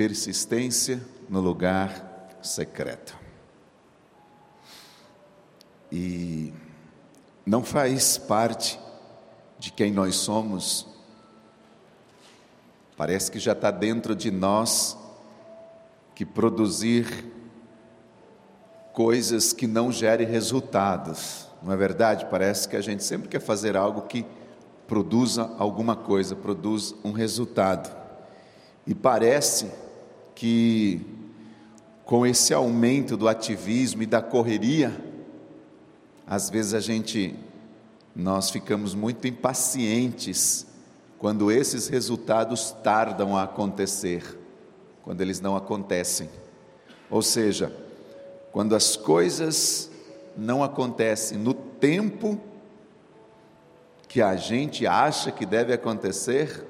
persistência no lugar secreto. E não faz parte de quem nós somos, parece que já está dentro de nós que produzir coisas que não gerem resultados, não é verdade? Parece que a gente sempre quer fazer algo que produza alguma coisa, produz um resultado. E parece que com esse aumento do ativismo e da correria, às vezes a gente nós ficamos muito impacientes quando esses resultados tardam a acontecer, quando eles não acontecem. Ou seja, quando as coisas não acontecem no tempo que a gente acha que deve acontecer,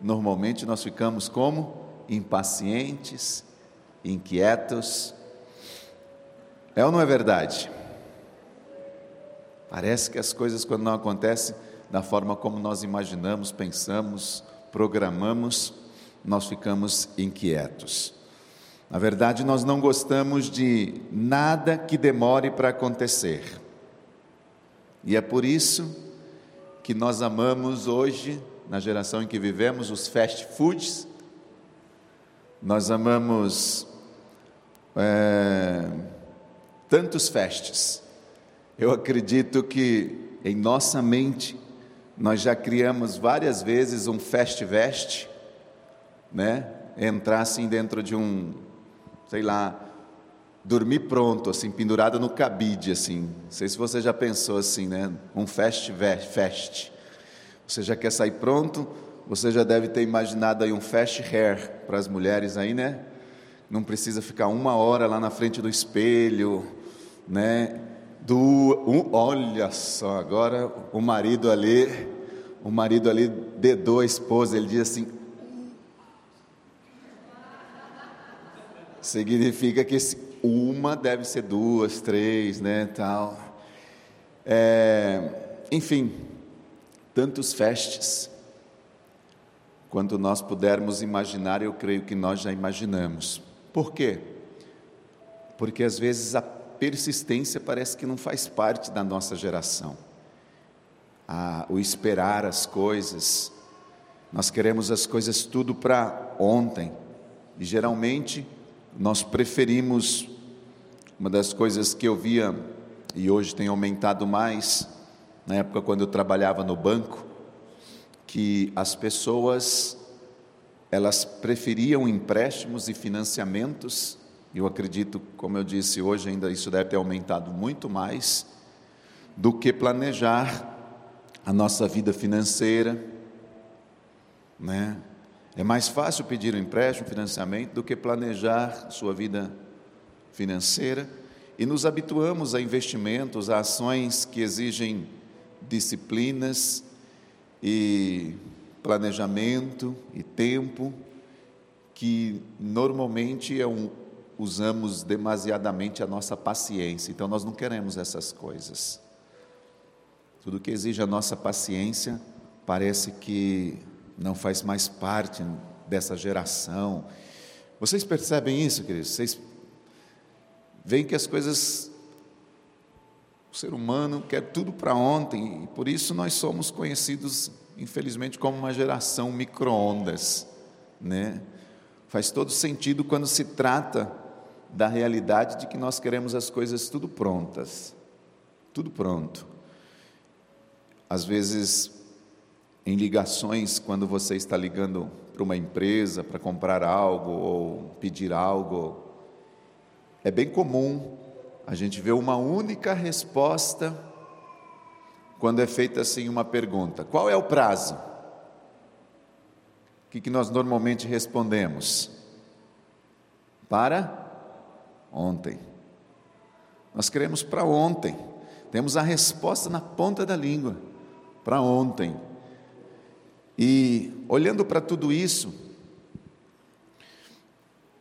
normalmente nós ficamos como impacientes, inquietos. É ou não é verdade? Parece que as coisas, quando não acontecem da forma como nós imaginamos, pensamos, programamos, nós ficamos inquietos. Na verdade, nós não gostamos de nada que demore para acontecer. E é por isso que nós amamos hoje, na geração em que vivemos, os fast foods. Nós amamos é, tantos festes eu acredito que em nossa mente nós já criamos várias vezes um fast-vest, né? Entrar assim dentro de um, sei lá, dormir pronto, assim, pendurado no cabide, assim. Não sei se você já pensou assim, né? Um fast-vest. Você já quer sair pronto? Você já deve ter imaginado aí um fast hair para as mulheres aí, né? Não precisa ficar uma hora lá na frente do espelho, né? do um, olha só, agora o marido ali, o marido ali dedou a esposa, ele diz assim: significa que esse, uma deve ser duas, três, né, tal. É, enfim, tantos festes. Quanto nós pudermos imaginar, eu creio que nós já imaginamos. Por quê? Porque às vezes a persistência parece que não faz parte da nossa geração. Ah, o esperar as coisas, nós queremos as coisas tudo para ontem, e geralmente nós preferimos, uma das coisas que eu via, e hoje tem aumentado mais, na época quando eu trabalhava no banco, que as pessoas elas preferiam empréstimos e financiamentos eu acredito, como eu disse hoje, ainda isso deve ter aumentado muito mais do que planejar a nossa vida financeira, né? É mais fácil pedir um empréstimo, financiamento, do que planejar sua vida financeira e nos habituamos a investimentos, a ações que exigem disciplinas e planejamento e tempo, que normalmente é um, usamos demasiadamente a nossa paciência. Então nós não queremos essas coisas. Tudo que exige a nossa paciência parece que não faz mais parte dessa geração. Vocês percebem isso, queridos? Vocês veem que as coisas o ser humano quer tudo para ontem, e por isso nós somos conhecidos, infelizmente, como uma geração micro-ondas. Né? Faz todo sentido quando se trata da realidade de que nós queremos as coisas tudo prontas, tudo pronto. Às vezes, em ligações, quando você está ligando para uma empresa para comprar algo ou pedir algo, é bem comum a gente ver uma única resposta quando é feita assim uma pergunta: qual é o prazo? O que, que nós normalmente respondemos? Para ontem. Nós queremos para ontem. Temos a resposta na ponta da língua, para ontem. E olhando para tudo isso,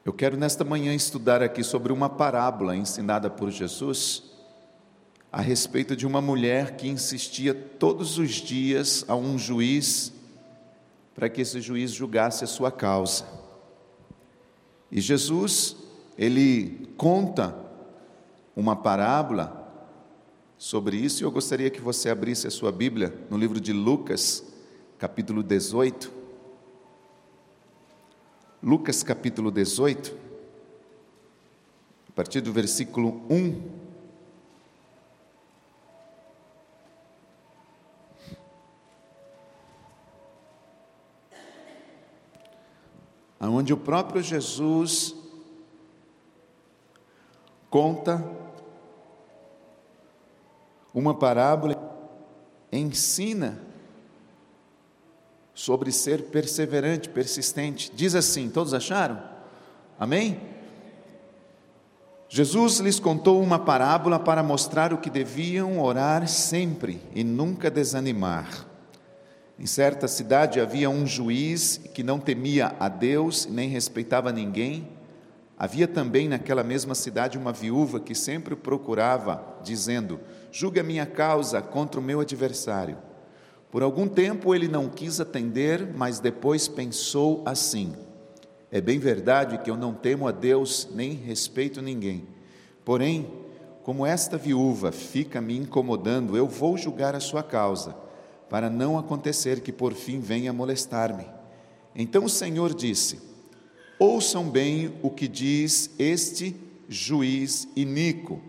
eu quero nesta manhã estudar aqui sobre uma parábola ensinada por Jesus a respeito de uma mulher que insistia todos os dias a um juiz para que esse juiz julgasse a sua causa. E Jesus, ele conta uma parábola sobre isso, e eu gostaria que você abrisse a sua Bíblia no livro de Lucas, capítulo 18. Lucas, capítulo 18, a partir do versículo 1. onde o próprio Jesus conta uma parábola, ensina sobre ser perseverante, persistente. Diz assim: todos acharam? Amém? Jesus lhes contou uma parábola para mostrar o que deviam orar sempre e nunca desanimar. Em certa cidade havia um juiz que não temia a Deus nem respeitava ninguém. Havia também naquela mesma cidade uma viúva que sempre o procurava, dizendo: Julga minha causa contra o meu adversário. Por algum tempo ele não quis atender, mas depois pensou assim: É bem verdade que eu não temo a Deus nem respeito ninguém. Porém, como esta viúva fica me incomodando, eu vou julgar a sua causa para não acontecer que por fim venha molestar-me. Então o Senhor disse: Ouçam bem o que diz este juiz iníquo.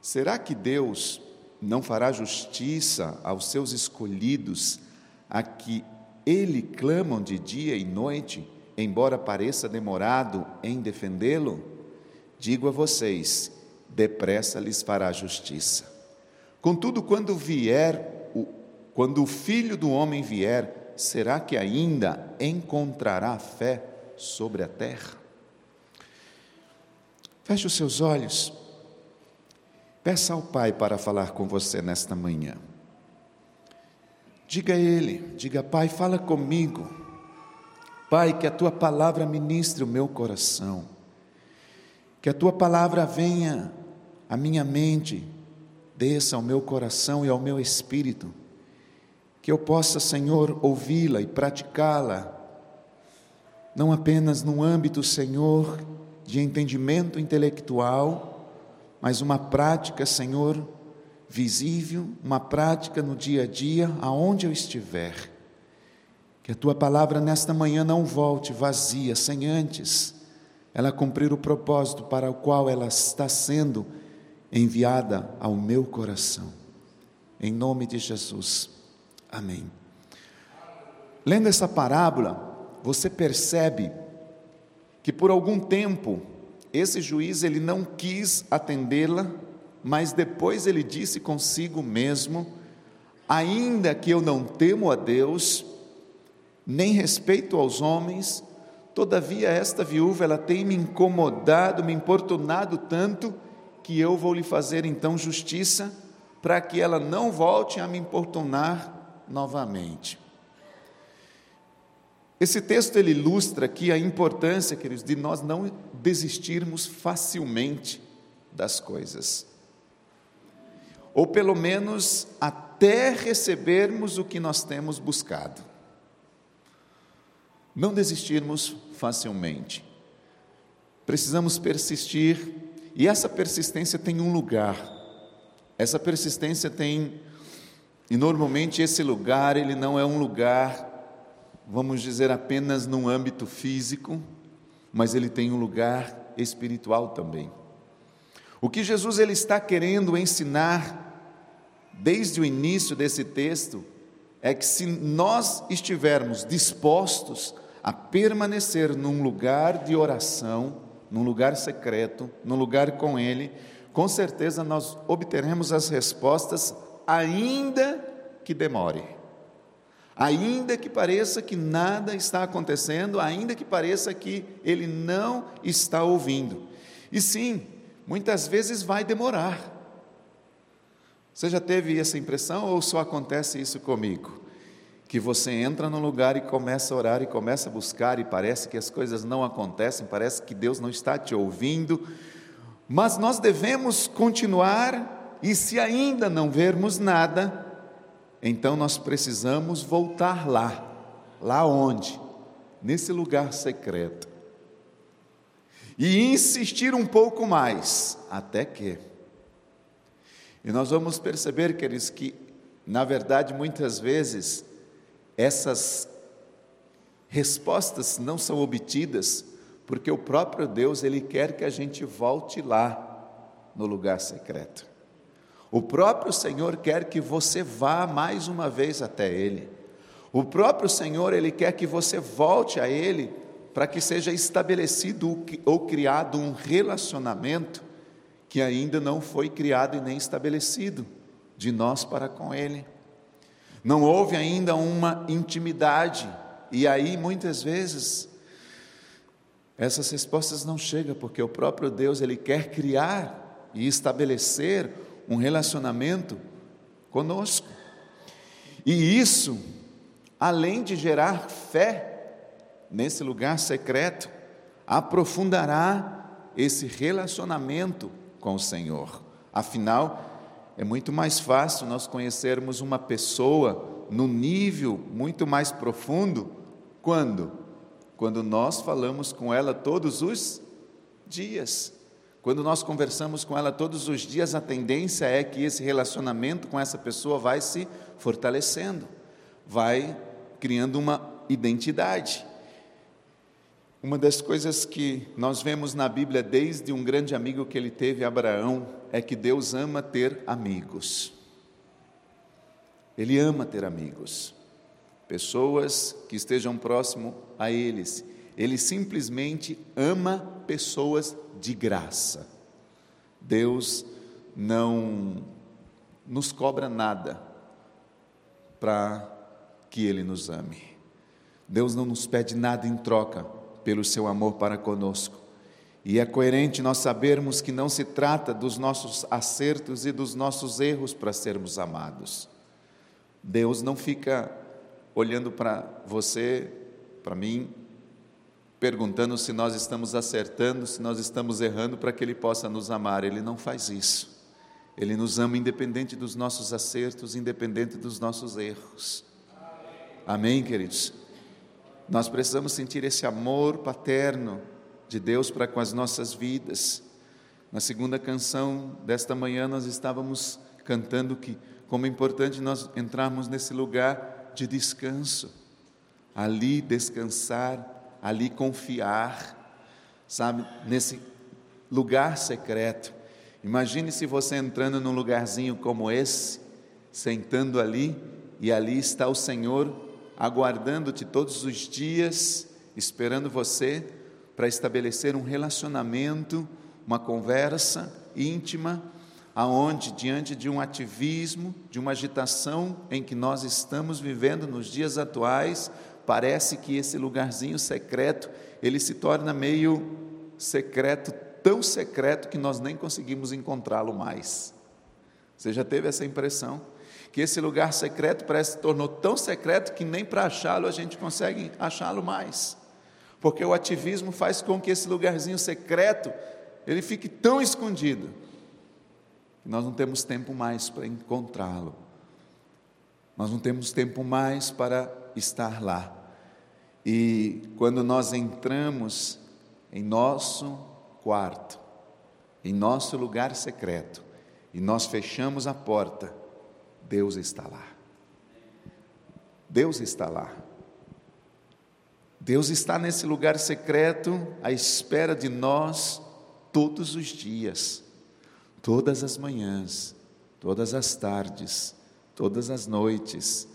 Será que Deus não fará justiça aos seus escolhidos, a que ele clamam de dia e noite, embora pareça demorado em defendê-lo? Digo a vocês: depressa lhes fará justiça. Contudo, quando vier quando o filho do homem vier, será que ainda encontrará fé sobre a terra? Feche os seus olhos. Peça ao Pai para falar com você nesta manhã. Diga a Ele, diga, Pai, fala comigo. Pai, que a tua palavra ministre o meu coração. Que a tua palavra venha à minha mente, desça ao meu coração e ao meu espírito que eu possa, Senhor, ouvi-la e praticá-la, não apenas no âmbito, Senhor, de entendimento intelectual, mas uma prática, Senhor, visível, uma prática no dia a dia, aonde eu estiver. Que a tua palavra nesta manhã não volte vazia, sem antes ela cumprir o propósito para o qual ela está sendo enviada ao meu coração. Em nome de Jesus. Amém. Lendo essa parábola, você percebe que por algum tempo esse juiz ele não quis atendê-la, mas depois ele disse consigo mesmo: ainda que eu não temo a Deus, nem respeito aos homens, todavia esta viúva ela tem me incomodado, me importunado tanto que eu vou lhe fazer então justiça para que ela não volte a me importunar novamente. Esse texto ele ilustra aqui a importância, queridos, de nós não desistirmos facilmente das coisas. Ou pelo menos até recebermos o que nós temos buscado. Não desistirmos facilmente. Precisamos persistir, e essa persistência tem um lugar. Essa persistência tem e normalmente esse lugar, ele não é um lugar, vamos dizer, apenas num âmbito físico, mas ele tem um lugar espiritual também. O que Jesus ele está querendo ensinar desde o início desse texto é que se nós estivermos dispostos a permanecer num lugar de oração, num lugar secreto, num lugar com ele, com certeza nós obteremos as respostas ainda que demore, ainda que pareça que nada está acontecendo, ainda que pareça que ele não está ouvindo. E sim, muitas vezes vai demorar. Você já teve essa impressão ou só acontece isso comigo? Que você entra num lugar e começa a orar e começa a buscar e parece que as coisas não acontecem, parece que Deus não está te ouvindo, mas nós devemos continuar e se ainda não vermos nada, então nós precisamos voltar lá. Lá onde? Nesse lugar secreto. e insistir um pouco mais, até que. E nós vamos perceber, queridos, que, na verdade, muitas vezes, essas respostas não são obtidas porque o próprio Deus, Ele quer que a gente volte lá, no lugar secreto. O próprio Senhor quer que você vá mais uma vez até Ele. O próprio Senhor, Ele quer que você volte a Ele para que seja estabelecido ou criado um relacionamento que ainda não foi criado e nem estabelecido de nós para com Ele. Não houve ainda uma intimidade, e aí muitas vezes essas respostas não chegam, porque o próprio Deus ele quer criar e estabelecer um relacionamento conosco. E isso, além de gerar fé, nesse lugar secreto, aprofundará esse relacionamento com o Senhor. Afinal, é muito mais fácil nós conhecermos uma pessoa no nível muito mais profundo quando quando nós falamos com ela todos os dias. Quando nós conversamos com ela todos os dias, a tendência é que esse relacionamento com essa pessoa vai se fortalecendo, vai criando uma identidade. Uma das coisas que nós vemos na Bíblia desde um grande amigo que ele teve, Abraão, é que Deus ama ter amigos. Ele ama ter amigos, pessoas que estejam próximo a eles. Ele simplesmente ama pessoas de graça. Deus não nos cobra nada para que Ele nos ame. Deus não nos pede nada em troca pelo seu amor para conosco. E é coerente nós sabermos que não se trata dos nossos acertos e dos nossos erros para sermos amados. Deus não fica olhando para você, para mim, perguntando se nós estamos acertando, se nós estamos errando para que Ele possa nos amar. Ele não faz isso. Ele nos ama independente dos nossos acertos, independente dos nossos erros. Amém, queridos? Nós precisamos sentir esse amor paterno de Deus para com as nossas vidas. Na segunda canção desta manhã, nós estávamos cantando que, como é importante nós entrarmos nesse lugar de descanso, ali descansar, ali confiar, sabe, nesse lugar secreto. Imagine se você entrando num lugarzinho como esse, sentando ali, e ali está o Senhor aguardando-te todos os dias, esperando você para estabelecer um relacionamento, uma conversa íntima, aonde diante de um ativismo, de uma agitação em que nós estamos vivendo nos dias atuais, parece que esse lugarzinho secreto, ele se torna meio secreto, tão secreto que nós nem conseguimos encontrá-lo mais. Você já teve essa impressão? que esse lugar secreto parece se tornou tão secreto que nem para achá-lo a gente consegue achá-lo mais. Porque o ativismo faz com que esse lugarzinho secreto ele fique tão escondido que nós não temos tempo mais para encontrá-lo. Nós não temos tempo mais para estar lá. E quando nós entramos em nosso quarto, em nosso lugar secreto, e nós fechamos a porta, Deus está lá. Deus está lá. Deus está nesse lugar secreto à espera de nós todos os dias, todas as manhãs, todas as tardes, todas as noites,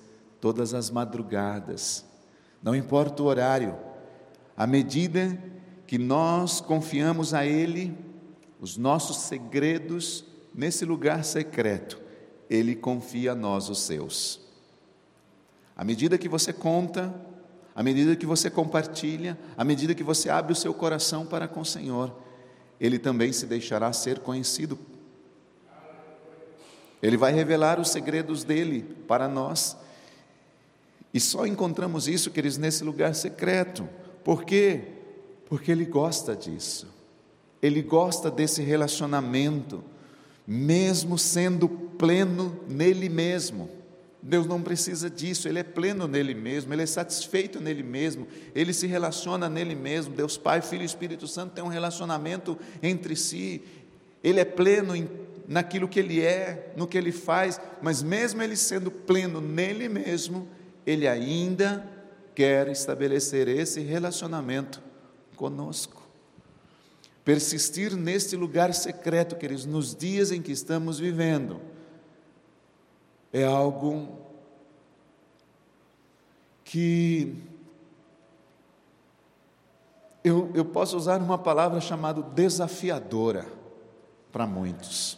todas as madrugadas. Não importa o horário, à medida que nós confiamos a Ele os nossos segredos nesse lugar secreto, ele confia a nós os seus. À medida que você conta, à medida que você compartilha, à medida que você abre o seu coração para com o Senhor, Ele também se deixará ser conhecido. Ele vai revelar os segredos dele para nós. E só encontramos isso, queridos, nesse lugar secreto. Por quê? Porque Ele gosta disso. Ele gosta desse relacionamento mesmo sendo pleno nele mesmo. Deus não precisa disso, Ele é pleno nele mesmo, Ele é satisfeito nele mesmo, Ele se relaciona nele mesmo. Deus Pai, Filho e Espírito Santo têm um relacionamento entre si, Ele é pleno em, naquilo que Ele é, no que Ele faz, mas mesmo Ele sendo pleno nele mesmo, Ele ainda quer estabelecer esse relacionamento conosco. Persistir neste lugar secreto, queridos, nos dias em que estamos vivendo é algo que eu, eu posso usar uma palavra chamada desafiadora para muitos.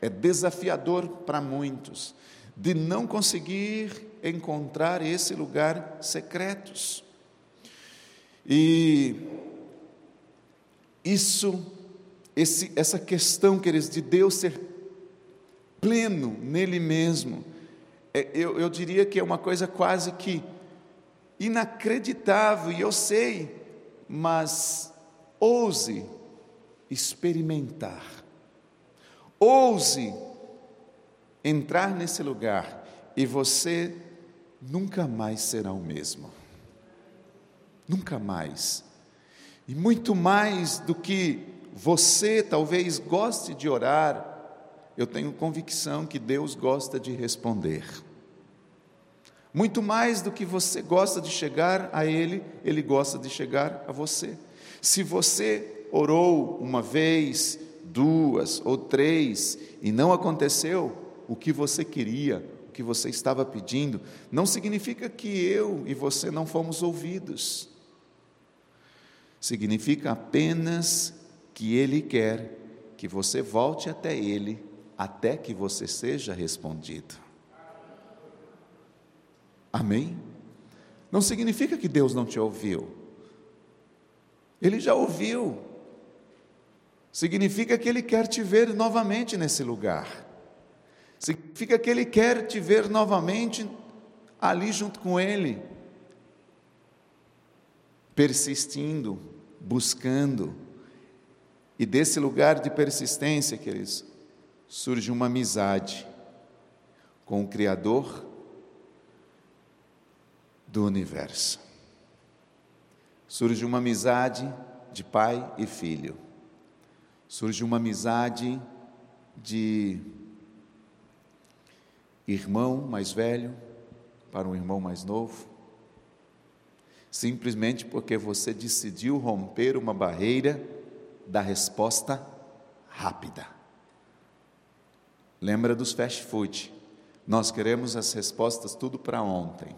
É desafiador para muitos de não conseguir encontrar esse lugar secretos. E isso, esse, essa questão, queridos, de Deus ser pleno nele mesmo. É, eu, eu diria que é uma coisa quase que inacreditável, e eu sei, mas ouse experimentar, ouse entrar nesse lugar e você nunca mais será o mesmo. Nunca mais. E muito mais do que você talvez goste de orar, eu tenho convicção que Deus gosta de responder. Muito mais do que você gosta de chegar a Ele, Ele gosta de chegar a você. Se você orou uma vez, duas ou três e não aconteceu o que você queria, o que você estava pedindo, não significa que eu e você não fomos ouvidos. Significa apenas que Ele quer que você volte até Ele até que você seja respondido. Amém? Não significa que Deus não te ouviu. Ele já ouviu. Significa que Ele quer te ver novamente nesse lugar. Significa que Ele quer te ver novamente ali junto com Ele. Persistindo, buscando. E desse lugar de persistência, queridos, surge uma amizade com o Criador do universo. Surge uma amizade de pai e filho. Surge uma amizade de irmão mais velho para um irmão mais novo. Simplesmente porque você decidiu romper uma barreira da resposta rápida. Lembra dos fast food? Nós queremos as respostas tudo para ontem.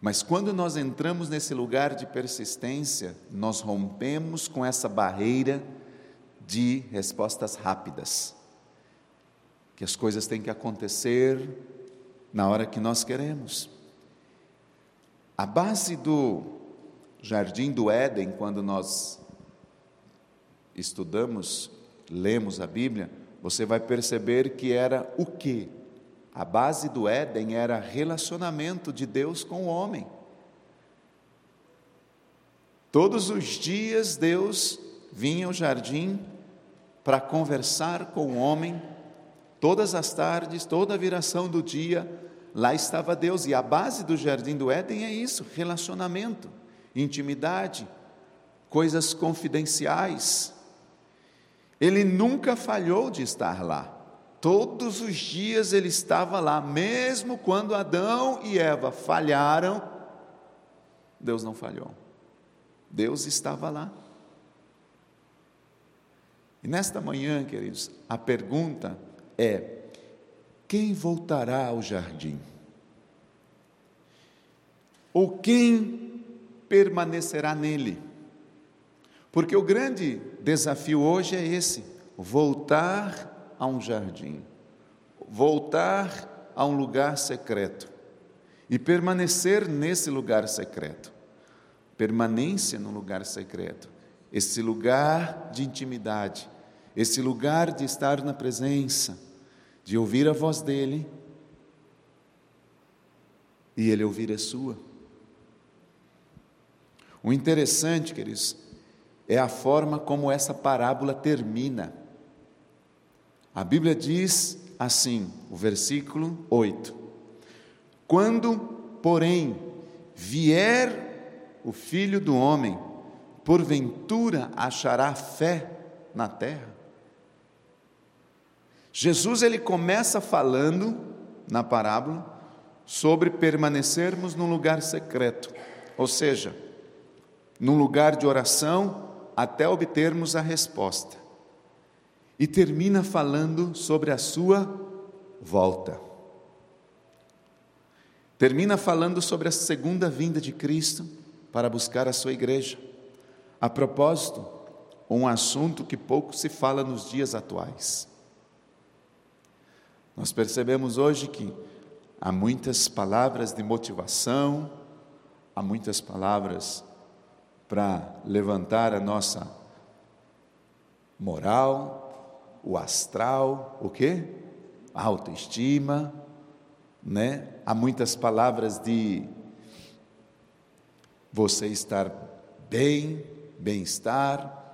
Mas quando nós entramos nesse lugar de persistência, nós rompemos com essa barreira de respostas rápidas. Que as coisas têm que acontecer na hora que nós queremos. A base do jardim do Éden, quando nós estudamos, lemos a Bíblia, você vai perceber que era o que? A base do Éden era relacionamento de Deus com o homem. Todos os dias Deus vinha ao jardim para conversar com o homem, todas as tardes, toda a viração do dia, lá estava Deus, e a base do jardim do Éden é isso: relacionamento, intimidade, coisas confidenciais. Ele nunca falhou de estar lá. Todos os dias ele estava lá, mesmo quando Adão e Eva falharam, Deus não falhou. Deus estava lá. E nesta manhã, queridos, a pergunta é: quem voltará ao jardim? Ou quem permanecerá nele? Porque o grande desafio hoje é esse: voltar a um jardim, voltar a um lugar secreto e permanecer nesse lugar secreto. Permanência no lugar secreto, esse lugar de intimidade, esse lugar de estar na presença, de ouvir a voz dele e ele ouvir a sua. O interessante, queridos, é a forma como essa parábola termina. A Bíblia diz assim, o versículo 8: Quando, porém, vier o filho do homem, porventura achará fé na terra? Jesus ele começa falando na parábola sobre permanecermos num lugar secreto, ou seja, num lugar de oração até obtermos a resposta. E termina falando sobre a sua volta. Termina falando sobre a segunda vinda de Cristo para buscar a sua igreja. A propósito, um assunto que pouco se fala nos dias atuais. Nós percebemos hoje que há muitas palavras de motivação, há muitas palavras para levantar a nossa moral, o astral, o quê? A autoestima, né? Há muitas palavras de você estar bem, bem-estar,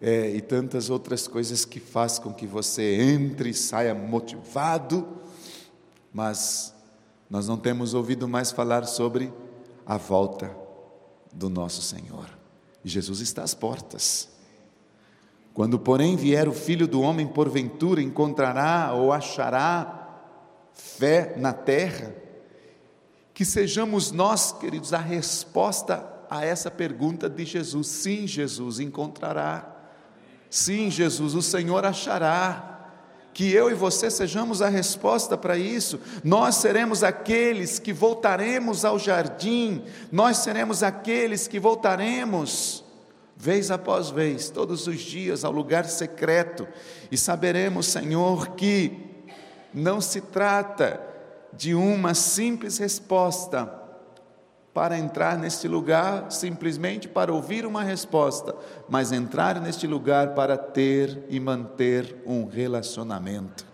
é, e tantas outras coisas que faz com que você entre e saia motivado, mas nós não temos ouvido mais falar sobre a volta do nosso Senhor. Jesus está às portas. Quando, porém, vier o filho do homem, porventura encontrará ou achará fé na terra, que sejamos nós, queridos, a resposta a essa pergunta de Jesus. Sim, Jesus encontrará. Sim, Jesus, o Senhor achará. Que eu e você sejamos a resposta para isso. Nós seremos aqueles que voltaremos ao jardim, nós seremos aqueles que voltaremos, vez após vez, todos os dias, ao lugar secreto, e saberemos, Senhor, que não se trata de uma simples resposta para entrar neste lugar simplesmente para ouvir uma resposta, mas entrar neste lugar para ter e manter um relacionamento.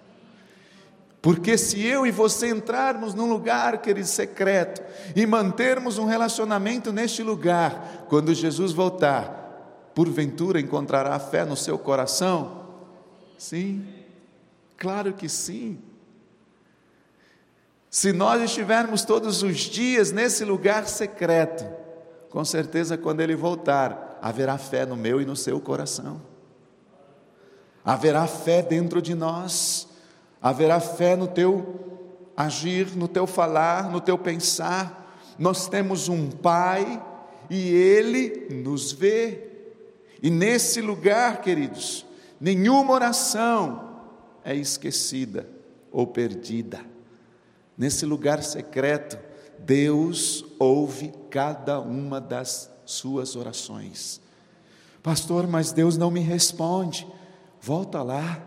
Porque se eu e você entrarmos num lugar, querido, secreto, e mantermos um relacionamento neste lugar, quando Jesus voltar, porventura encontrará fé no seu coração? Sim, claro que sim. Se nós estivermos todos os dias nesse lugar secreto, com certeza quando ele voltar, haverá fé no meu e no seu coração. Haverá fé dentro de nós, haverá fé no teu agir, no teu falar, no teu pensar. Nós temos um Pai e Ele nos vê. E nesse lugar, queridos, nenhuma oração é esquecida ou perdida. Nesse lugar secreto, Deus ouve cada uma das suas orações. Pastor, mas Deus não me responde. Volta lá.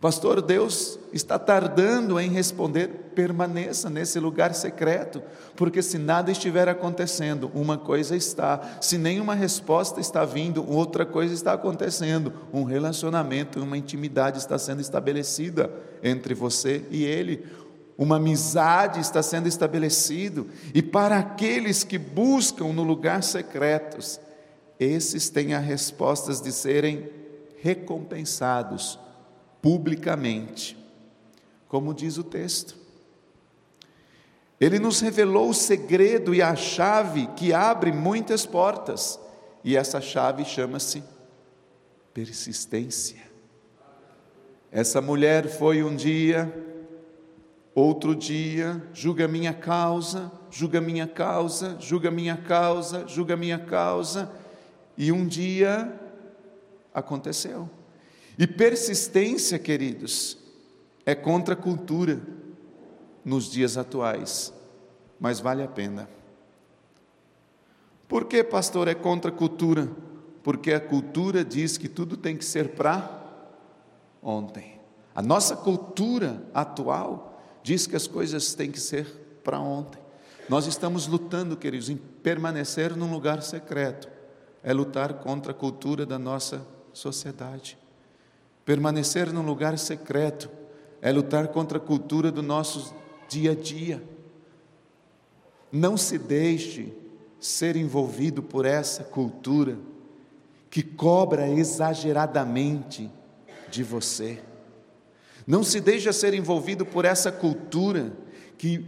Pastor, Deus está tardando em responder. Permaneça nesse lugar secreto, porque se nada estiver acontecendo, uma coisa está, se nenhuma resposta está vindo, outra coisa está acontecendo. Um relacionamento, uma intimidade está sendo estabelecida entre você e Ele uma amizade está sendo estabelecido, e para aqueles que buscam no lugar secretos, esses têm as respostas de serem recompensados publicamente, como diz o texto. Ele nos revelou o segredo e a chave que abre muitas portas, e essa chave chama-se persistência. Essa mulher foi um dia Outro dia, julga minha causa, julga minha causa, julga minha causa, julga minha causa, e um dia aconteceu. E persistência, queridos, é contra a cultura nos dias atuais, mas vale a pena. Por que, pastor, é contra a cultura? Porque a cultura diz que tudo tem que ser para ontem. A nossa cultura atual diz que as coisas têm que ser para ontem. Nós estamos lutando, queridos, em permanecer num lugar secreto. É lutar contra a cultura da nossa sociedade. Permanecer num lugar secreto é lutar contra a cultura do nosso dia a dia. Não se deixe ser envolvido por essa cultura que cobra exageradamente de você. Não se deixa ser envolvido por essa cultura que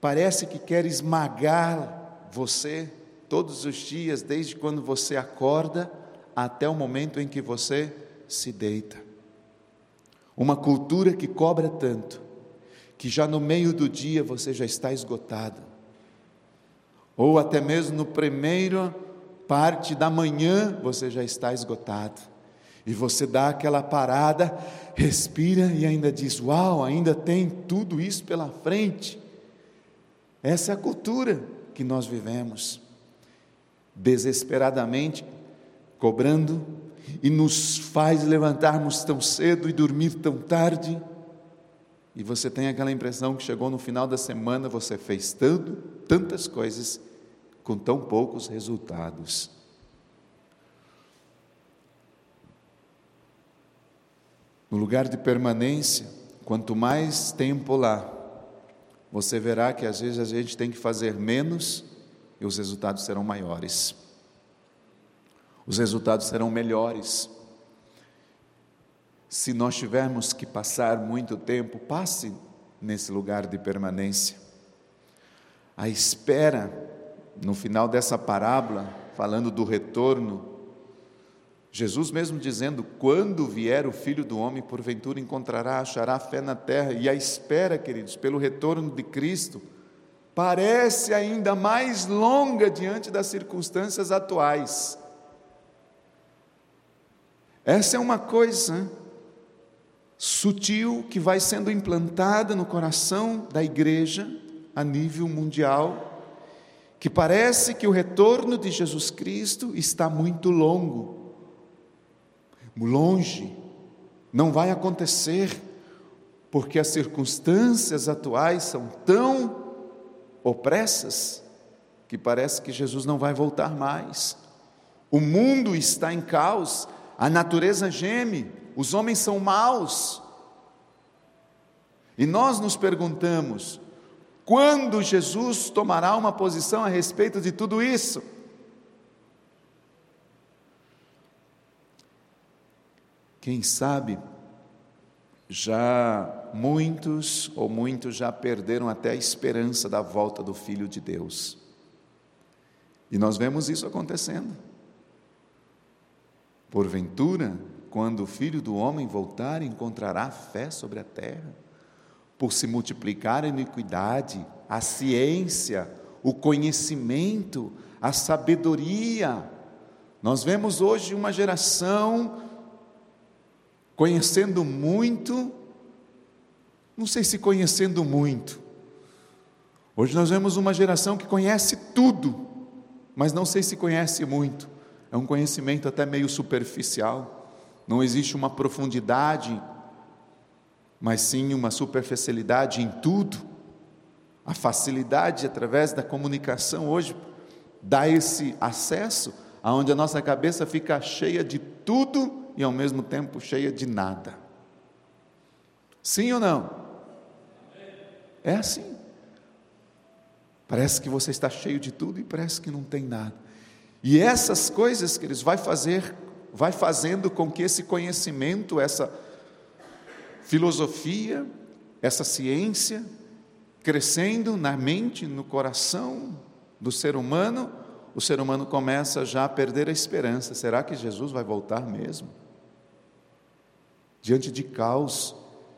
parece que quer esmagar você todos os dias, desde quando você acorda até o momento em que você se deita. Uma cultura que cobra tanto, que já no meio do dia você já está esgotado, ou até mesmo no primeiro parte da manhã você já está esgotado. E você dá aquela parada, respira e ainda diz: Uau, ainda tem tudo isso pela frente. Essa é a cultura que nós vivemos, desesperadamente cobrando e nos faz levantarmos tão cedo e dormir tão tarde. E você tem aquela impressão que chegou no final da semana, você fez tanto, tantas coisas com tão poucos resultados. No lugar de permanência, quanto mais tempo lá, você verá que às vezes a gente tem que fazer menos e os resultados serão maiores. Os resultados serão melhores. Se nós tivermos que passar muito tempo, passe nesse lugar de permanência. A espera, no final dessa parábola, falando do retorno, Jesus mesmo dizendo: quando vier o filho do homem, porventura encontrará, achará fé na terra, e a espera, queridos, pelo retorno de Cristo, parece ainda mais longa diante das circunstâncias atuais. Essa é uma coisa sutil que vai sendo implantada no coração da igreja a nível mundial, que parece que o retorno de Jesus Cristo está muito longo longe, não vai acontecer, porque as circunstâncias atuais são tão opressas que parece que Jesus não vai voltar mais. O mundo está em caos, a natureza geme, os homens são maus. E nós nos perguntamos: quando Jesus tomará uma posição a respeito de tudo isso? Quem sabe já muitos ou muitos já perderam até a esperança da volta do Filho de Deus. E nós vemos isso acontecendo. Porventura, quando o Filho do Homem voltar, encontrará fé sobre a terra, por se multiplicar a iniquidade, a ciência, o conhecimento, a sabedoria. Nós vemos hoje uma geração conhecendo muito, não sei se conhecendo muito. Hoje nós vemos uma geração que conhece tudo, mas não sei se conhece muito. É um conhecimento até meio superficial. Não existe uma profundidade, mas sim uma superficialidade em tudo. A facilidade através da comunicação hoje dá esse acesso aonde a nossa cabeça fica cheia de tudo e ao mesmo tempo cheia de nada. Sim ou não? É assim. Parece que você está cheio de tudo e parece que não tem nada. E essas coisas que eles vai fazer, vai fazendo com que esse conhecimento, essa filosofia, essa ciência crescendo na mente, no coração do ser humano, o ser humano começa já a perder a esperança. Será que Jesus vai voltar mesmo? Diante de caos,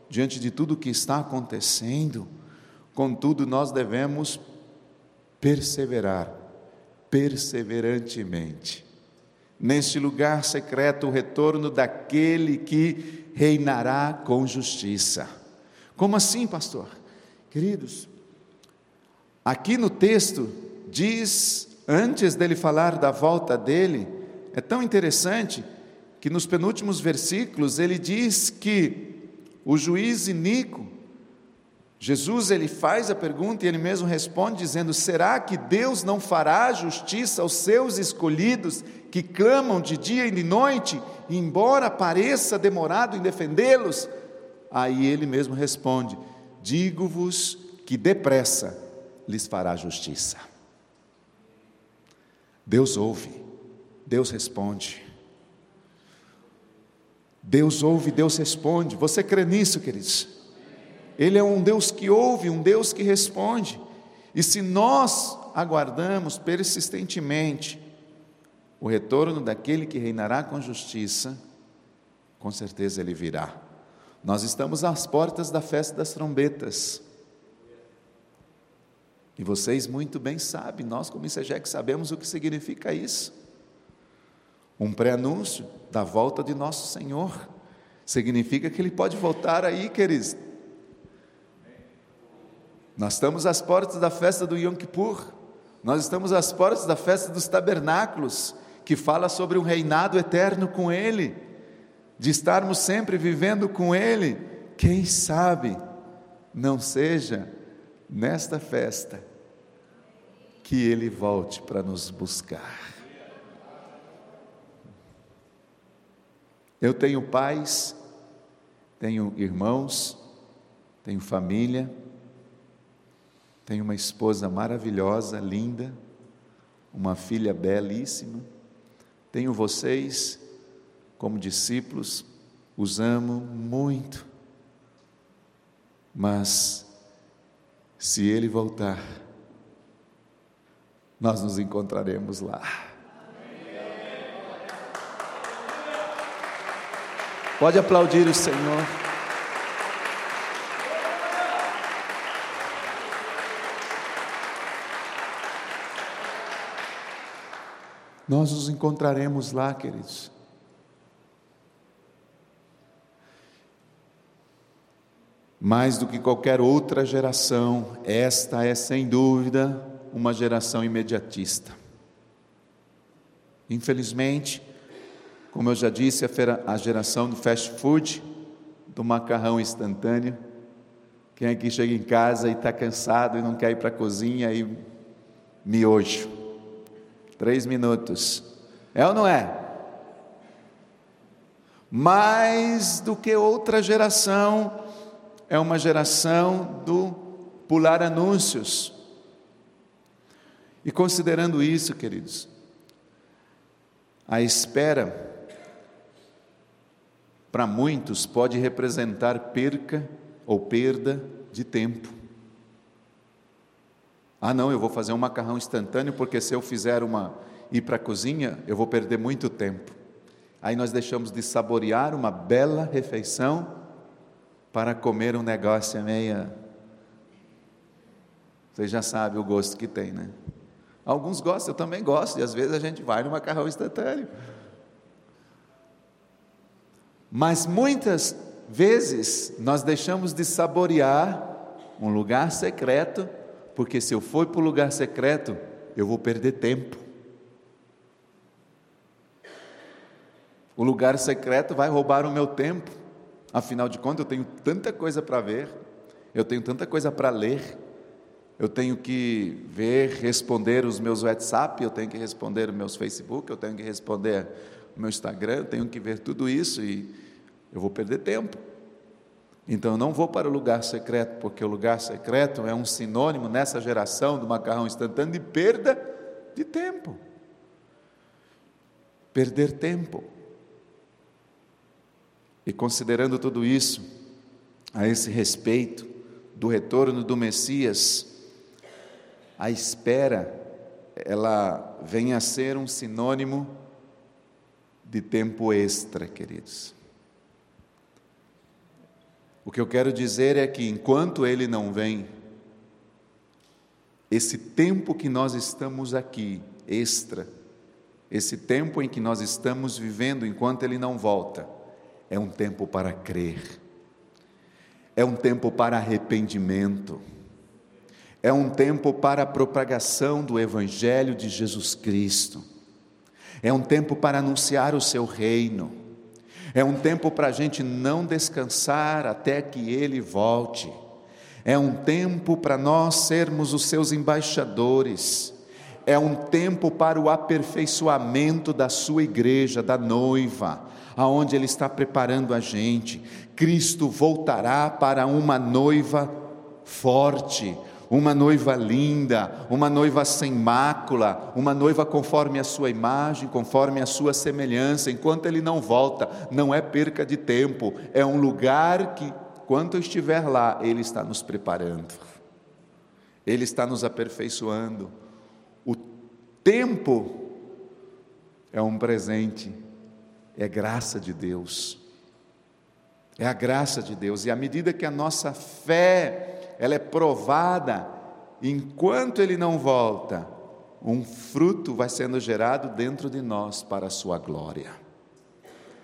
diante de tudo que está acontecendo, contudo, nós devemos perseverar, perseverantemente. Neste lugar secreto, o retorno daquele que reinará com justiça. Como assim, pastor? Queridos, aqui no texto diz, antes dele falar da volta dele, é tão interessante que nos penúltimos versículos ele diz que o juiz iníquo, Jesus ele faz a pergunta e ele mesmo responde dizendo: Será que Deus não fará justiça aos seus escolhidos que clamam de dia e de noite, e embora pareça demorado em defendê-los? Aí ele mesmo responde: Digo-vos que depressa lhes fará justiça. Deus ouve, Deus responde. Deus ouve, Deus responde. Você crê nisso, queridos? Ele é um Deus que ouve, um Deus que responde. E se nós aguardamos persistentemente o retorno daquele que reinará com justiça, com certeza ele virá. Nós estamos às portas da festa das trombetas. E vocês muito bem sabem, nós como ICEGEC sabemos o que significa isso. Um pré-anúncio da volta de nosso Senhor. Significa que Ele pode voltar aí, queridos. Nós estamos às portas da festa do Yom Kippur. Nós estamos às portas da festa dos tabernáculos, que fala sobre um reinado eterno com Ele, de estarmos sempre vivendo com Ele. Quem sabe não seja nesta festa que Ele volte para nos buscar. Eu tenho pais, tenho irmãos, tenho família, tenho uma esposa maravilhosa, linda, uma filha belíssima, tenho vocês como discípulos, os amo muito, mas se Ele voltar, nós nos encontraremos lá. Pode aplaudir o Senhor. Nós nos encontraremos lá, queridos. Mais do que qualquer outra geração, esta é sem dúvida uma geração imediatista. Infelizmente, como eu já disse, a geração do fast food, do macarrão instantâneo. Quem aqui chega em casa e está cansado e não quer ir para a cozinha e miojo. Três minutos. É ou não é? Mais do que outra geração, é uma geração do pular anúncios. E considerando isso, queridos, a espera para muitos pode representar perca ou perda de tempo. Ah, não, eu vou fazer um macarrão instantâneo porque se eu fizer uma ir para a cozinha, eu vou perder muito tempo. Aí nós deixamos de saborear uma bela refeição para comer um negócio meia. Você já sabe o gosto que tem, né? Alguns gostam, eu também gosto, e às vezes a gente vai no macarrão instantâneo. Mas muitas vezes nós deixamos de saborear um lugar secreto, porque se eu for para o lugar secreto, eu vou perder tempo. O lugar secreto vai roubar o meu tempo. Afinal de contas, eu tenho tanta coisa para ver, eu tenho tanta coisa para ler, eu tenho que ver, responder os meus WhatsApp, eu tenho que responder os meus Facebook, eu tenho que responder meu Instagram, eu tenho que ver tudo isso e eu vou perder tempo. Então eu não vou para o lugar secreto, porque o lugar secreto é um sinônimo nessa geração do macarrão instantâneo de perda de tempo. Perder tempo. E considerando tudo isso, a esse respeito do retorno do Messias, a espera, ela vem a ser um sinônimo de tempo extra, queridos. O que eu quero dizer é que enquanto ele não vem, esse tempo que nós estamos aqui, extra, esse tempo em que nós estamos vivendo enquanto ele não volta, é um tempo para crer, é um tempo para arrependimento. É um tempo para a propagação do Evangelho de Jesus Cristo, é um tempo para anunciar o seu reino, é um tempo para a gente não descansar até que Ele volte, é um tempo para nós sermos os seus embaixadores, é um tempo para o aperfeiçoamento da sua igreja, da noiva, aonde Ele está preparando a gente. Cristo voltará para uma noiva forte, uma noiva linda, uma noiva sem mácula, uma noiva conforme a sua imagem, conforme a sua semelhança. Enquanto ele não volta, não é perca de tempo, é um lugar que, quando eu estiver lá, ele está nos preparando, ele está nos aperfeiçoando. O tempo é um presente, é graça de Deus. É a graça de Deus, e à medida que a nossa fé ela é provada, enquanto ele não volta, um fruto vai sendo gerado dentro de nós para a sua glória.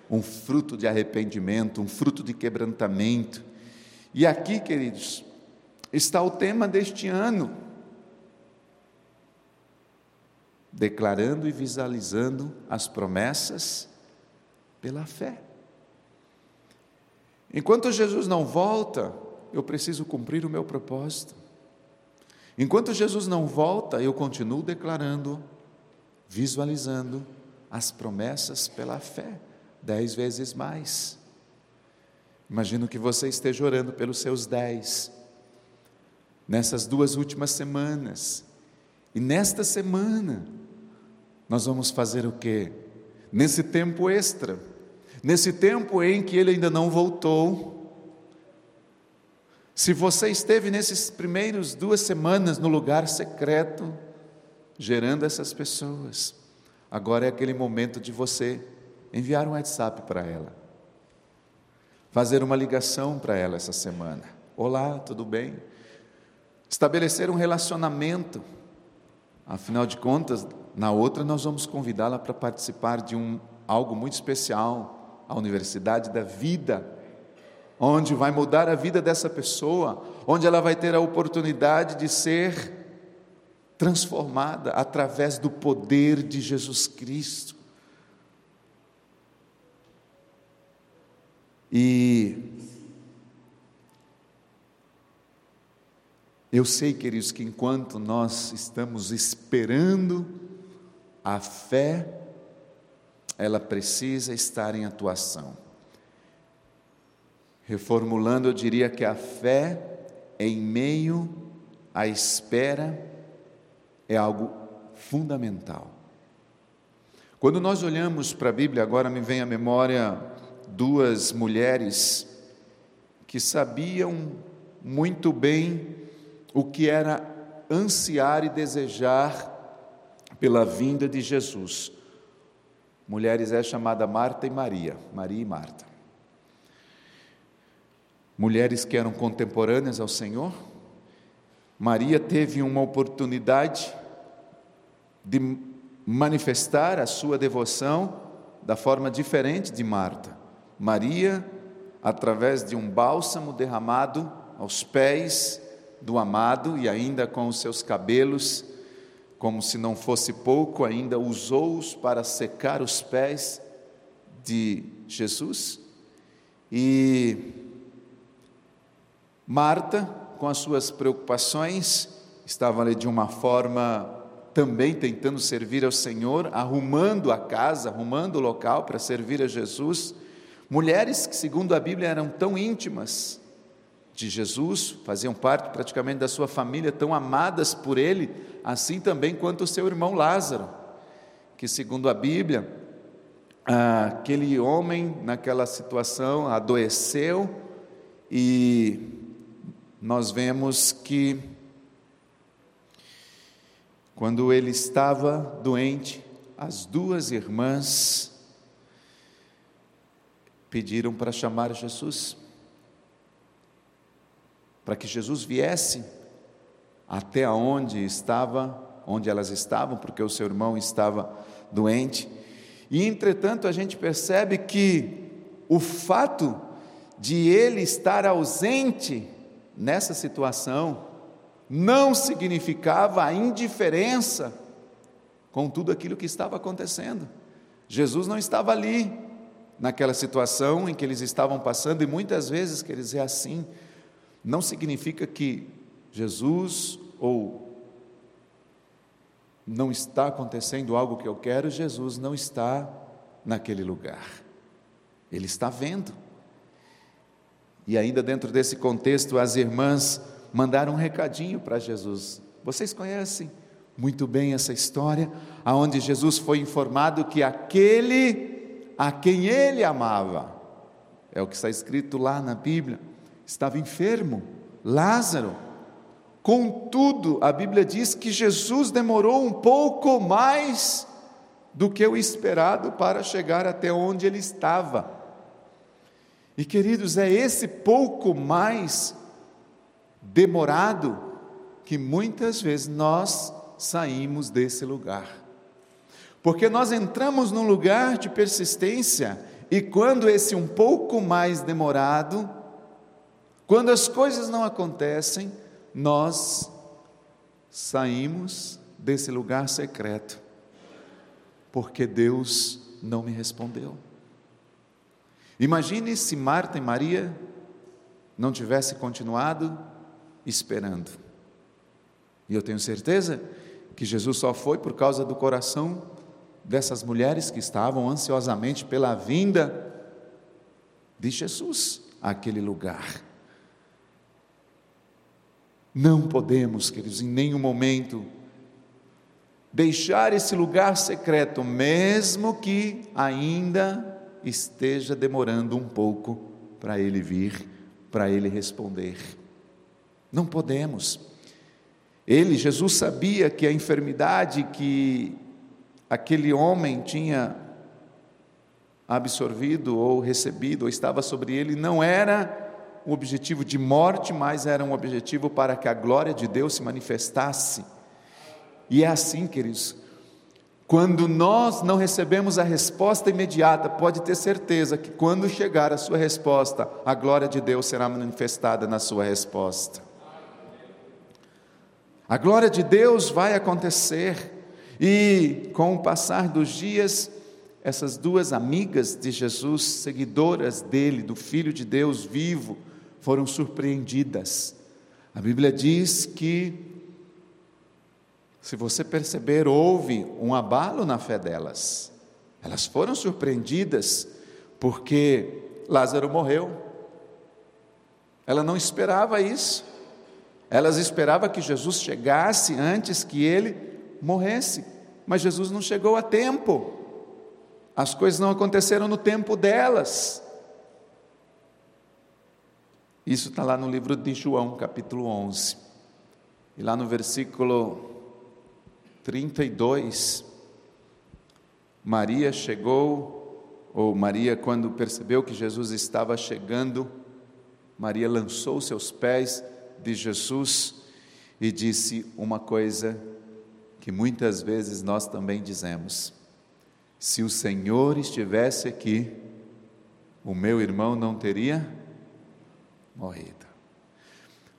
Um fruto de arrependimento, um fruto de quebrantamento. E aqui, queridos, está o tema deste ano. Declarando e visualizando as promessas pela fé. Enquanto Jesus não volta, eu preciso cumprir o meu propósito. Enquanto Jesus não volta, eu continuo declarando, visualizando as promessas pela fé, dez vezes mais. Imagino que você esteja orando pelos seus dez, nessas duas últimas semanas. E nesta semana, nós vamos fazer o quê? Nesse tempo extra, nesse tempo em que ele ainda não voltou, se você esteve nesses primeiros duas semanas no lugar secreto, gerando essas pessoas, agora é aquele momento de você enviar um WhatsApp para ela, fazer uma ligação para ela essa semana. Olá, tudo bem? Estabelecer um relacionamento. Afinal de contas, na outra nós vamos convidá-la para participar de um algo muito especial, a Universidade da Vida onde vai mudar a vida dessa pessoa, onde ela vai ter a oportunidade de ser transformada através do poder de Jesus Cristo. E eu sei, queridos, que enquanto nós estamos esperando a fé, ela precisa estar em atuação. Reformulando, eu diria que a fé em meio à espera é algo fundamental. Quando nós olhamos para a Bíblia, agora me vem à memória duas mulheres que sabiam muito bem o que era ansiar e desejar pela vinda de Jesus. Mulheres é chamada Marta e Maria, Maria e Marta mulheres que eram contemporâneas ao Senhor. Maria teve uma oportunidade de manifestar a sua devoção da forma diferente de Marta. Maria, através de um bálsamo derramado aos pés do amado e ainda com os seus cabelos, como se não fosse pouco, ainda usou-os para secar os pés de Jesus. E Marta, com as suas preocupações, estava ali de uma forma também tentando servir ao Senhor, arrumando a casa, arrumando o local para servir a Jesus. Mulheres que, segundo a Bíblia, eram tão íntimas de Jesus, faziam parte praticamente da sua família, tão amadas por ele, assim também quanto o seu irmão Lázaro, que, segundo a Bíblia, aquele homem naquela situação adoeceu e nós vemos que quando ele estava doente, as duas irmãs pediram para chamar Jesus, para que Jesus viesse até onde estava, onde elas estavam, porque o seu irmão estava doente. E entretanto a gente percebe que o fato de ele estar ausente nessa situação não significava a indiferença com tudo aquilo que estava acontecendo. Jesus não estava ali naquela situação em que eles estavam passando, e muitas vezes, quer dizer assim, não significa que Jesus ou não está acontecendo algo que eu quero, Jesus não está naquele lugar. Ele está vendo. E ainda dentro desse contexto, as irmãs mandaram um recadinho para Jesus. Vocês conhecem muito bem essa história, aonde Jesus foi informado que aquele a quem ele amava, é o que está escrito lá na Bíblia, estava enfermo, Lázaro. Contudo, a Bíblia diz que Jesus demorou um pouco mais do que o esperado para chegar até onde ele estava. E queridos, é esse pouco mais demorado que muitas vezes nós saímos desse lugar. Porque nós entramos num lugar de persistência e quando esse um pouco mais demorado, quando as coisas não acontecem, nós saímos desse lugar secreto, porque Deus não me respondeu. Imagine se Marta e Maria não tivessem continuado esperando. E eu tenho certeza que Jesus só foi por causa do coração dessas mulheres que estavam ansiosamente pela vinda de Jesus àquele lugar. Não podemos, queridos, em nenhum momento deixar esse lugar secreto, mesmo que ainda esteja demorando um pouco para ele vir, para ele responder. Não podemos. Ele, Jesus, sabia que a enfermidade que aquele homem tinha absorvido ou recebido, ou estava sobre ele, não era um objetivo de morte, mas era um objetivo para que a glória de Deus se manifestasse. E é assim, queridos, quando nós não recebemos a resposta imediata, pode ter certeza que quando chegar a sua resposta, a glória de Deus será manifestada na sua resposta. A glória de Deus vai acontecer, e com o passar dos dias, essas duas amigas de Jesus, seguidoras dele, do Filho de Deus vivo, foram surpreendidas. A Bíblia diz que, se você perceber, houve um abalo na fé delas. Elas foram surpreendidas porque Lázaro morreu. Ela não esperava isso. Elas esperavam que Jesus chegasse antes que ele morresse, mas Jesus não chegou a tempo. As coisas não aconteceram no tempo delas. Isso está lá no livro de João, capítulo 11. E lá no versículo 32, Maria chegou, ou Maria, quando percebeu que Jesus estava chegando, Maria lançou seus pés de Jesus e disse uma coisa que muitas vezes nós também dizemos: se o Senhor estivesse aqui, o meu irmão não teria morrido.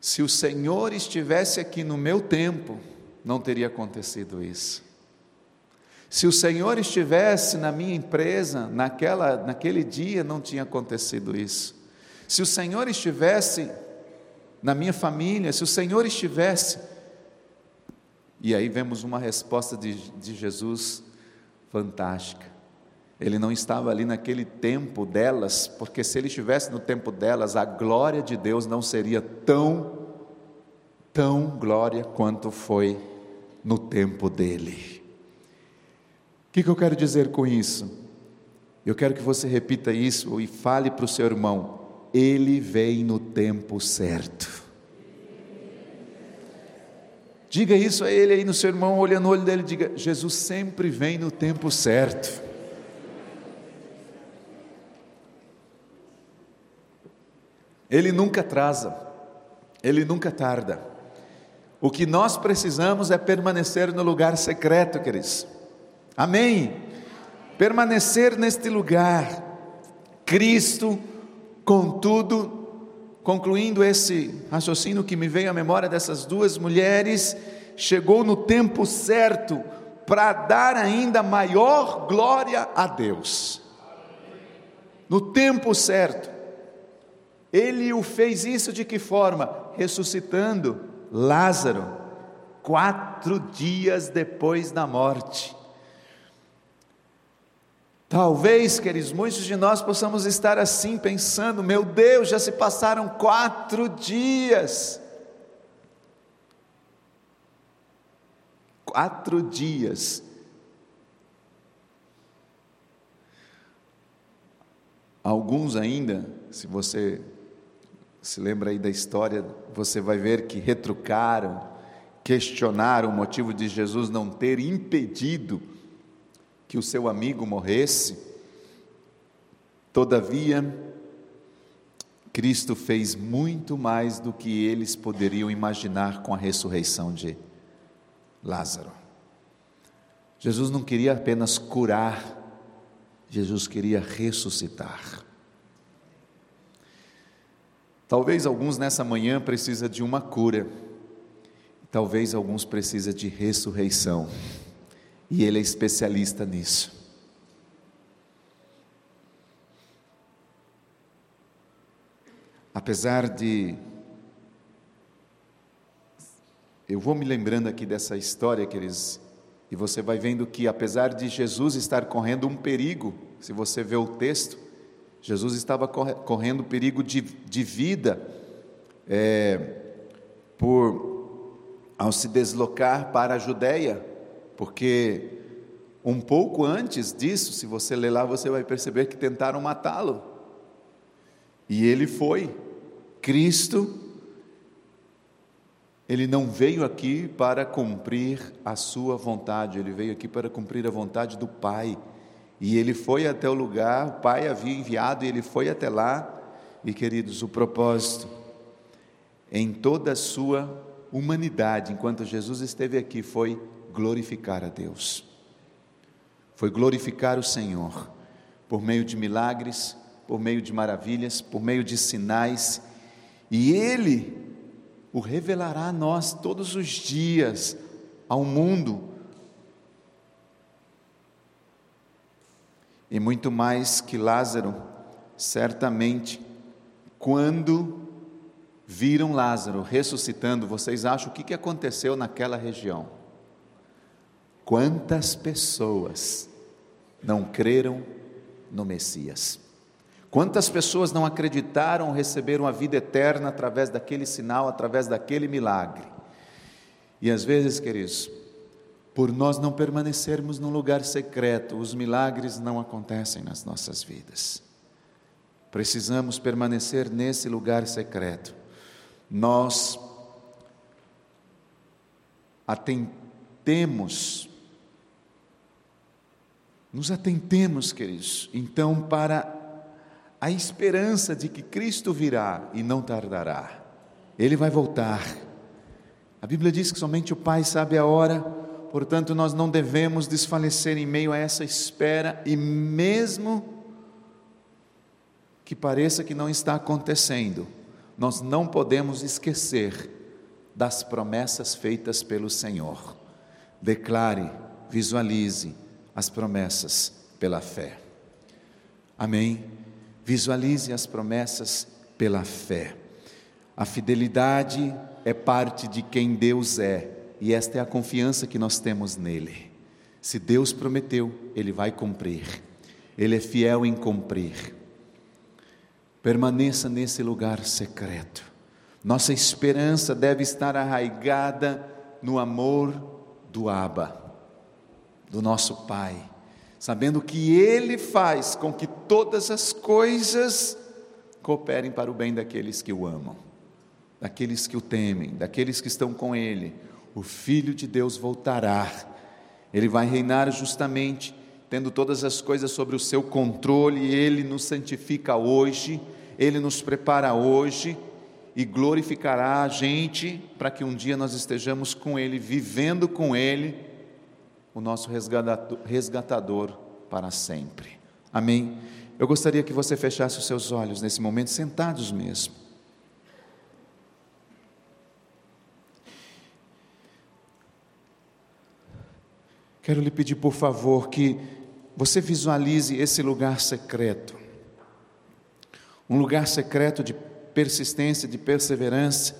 Se o Senhor estivesse aqui no meu tempo, não teria acontecido isso. Se o Senhor estivesse na minha empresa, naquela, naquele dia, não tinha acontecido isso. Se o Senhor estivesse na minha família, se o Senhor estivesse. E aí vemos uma resposta de, de Jesus fantástica. Ele não estava ali naquele tempo delas, porque se ele estivesse no tempo delas, a glória de Deus não seria tão, tão glória quanto foi no tempo dele. O que, que eu quero dizer com isso? Eu quero que você repita isso e fale para o seu irmão: ele vem no tempo certo. Diga isso a ele aí no seu irmão, olhando no olho dele, diga: Jesus sempre vem no tempo certo. Ele nunca atrasa, ele nunca tarda. O que nós precisamos é permanecer no lugar secreto, queridos. Amém? Permanecer neste lugar. Cristo Contudo, concluindo esse raciocínio que me veio à memória dessas duas mulheres, chegou no tempo certo para dar ainda maior glória a Deus. No tempo certo. Ele o fez isso de que forma? Ressuscitando Lázaro, quatro dias depois da morte. Talvez, queridos, muitos de nós possamos estar assim, pensando: meu Deus, já se passaram quatro dias. Quatro dias. Alguns ainda, se você se lembra aí da história, você vai ver que retrucaram, questionaram o motivo de Jesus não ter impedido que o seu amigo morresse. Todavia, Cristo fez muito mais do que eles poderiam imaginar com a ressurreição de Lázaro. Jesus não queria apenas curar, Jesus queria ressuscitar. Talvez alguns nessa manhã precisa de uma cura. Talvez alguns precisa de ressurreição. E ele é especialista nisso. Apesar de eu vou me lembrando aqui dessa história, queridos, e você vai vendo que, apesar de Jesus estar correndo um perigo, se você vê o texto, Jesus estava correndo perigo de, de vida é, por ao se deslocar para a Judéia, porque um pouco antes disso, se você ler lá, você vai perceber que tentaram matá-lo. E ele foi. Cristo ele não veio aqui para cumprir a sua vontade, ele veio aqui para cumprir a vontade do Pai. E ele foi até o lugar, o Pai havia enviado e ele foi até lá. E queridos, o propósito em toda a sua humanidade, enquanto Jesus esteve aqui, foi glorificar a Deus. Foi glorificar o Senhor por meio de milagres, por meio de maravilhas, por meio de sinais. E ele o revelará a nós todos os dias, ao mundo. E muito mais que Lázaro, certamente, quando viram Lázaro ressuscitando, vocês acham o que aconteceu naquela região? Quantas pessoas não creram no Messias? Quantas pessoas não acreditaram receberam a vida eterna através daquele sinal, através daquele milagre? E às vezes, queridos, por nós não permanecermos num lugar secreto, os milagres não acontecem nas nossas vidas. Precisamos permanecer nesse lugar secreto. Nós atentemos, nos atentemos, queridos, então, para a esperança de que Cristo virá e não tardará. Ele vai voltar. A Bíblia diz que somente o Pai sabe a hora, portanto, nós não devemos desfalecer em meio a essa espera e mesmo que pareça que não está acontecendo, nós não podemos esquecer das promessas feitas pelo Senhor. Declare, visualize as promessas pela fé. Amém. Visualize as promessas pela fé. A fidelidade é parte de quem Deus é, e esta é a confiança que nós temos nele. Se Deus prometeu, ele vai cumprir. Ele é fiel em cumprir. Permaneça nesse lugar secreto. Nossa esperança deve estar arraigada no amor do Abba, do nosso Pai sabendo que Ele faz com que todas as coisas cooperem para o bem daqueles que o amam, daqueles que o temem, daqueles que estão com Ele. O Filho de Deus voltará, Ele vai reinar justamente, tendo todas as coisas sobre o seu controle, Ele nos santifica hoje, Ele nos prepara hoje e glorificará a gente para que um dia nós estejamos com Ele, vivendo com Ele o nosso resgatador para sempre. Amém? Eu gostaria que você fechasse os seus olhos nesse momento, sentados mesmo. Quero lhe pedir, por favor, que você visualize esse lugar secreto. Um lugar secreto de persistência, de perseverança.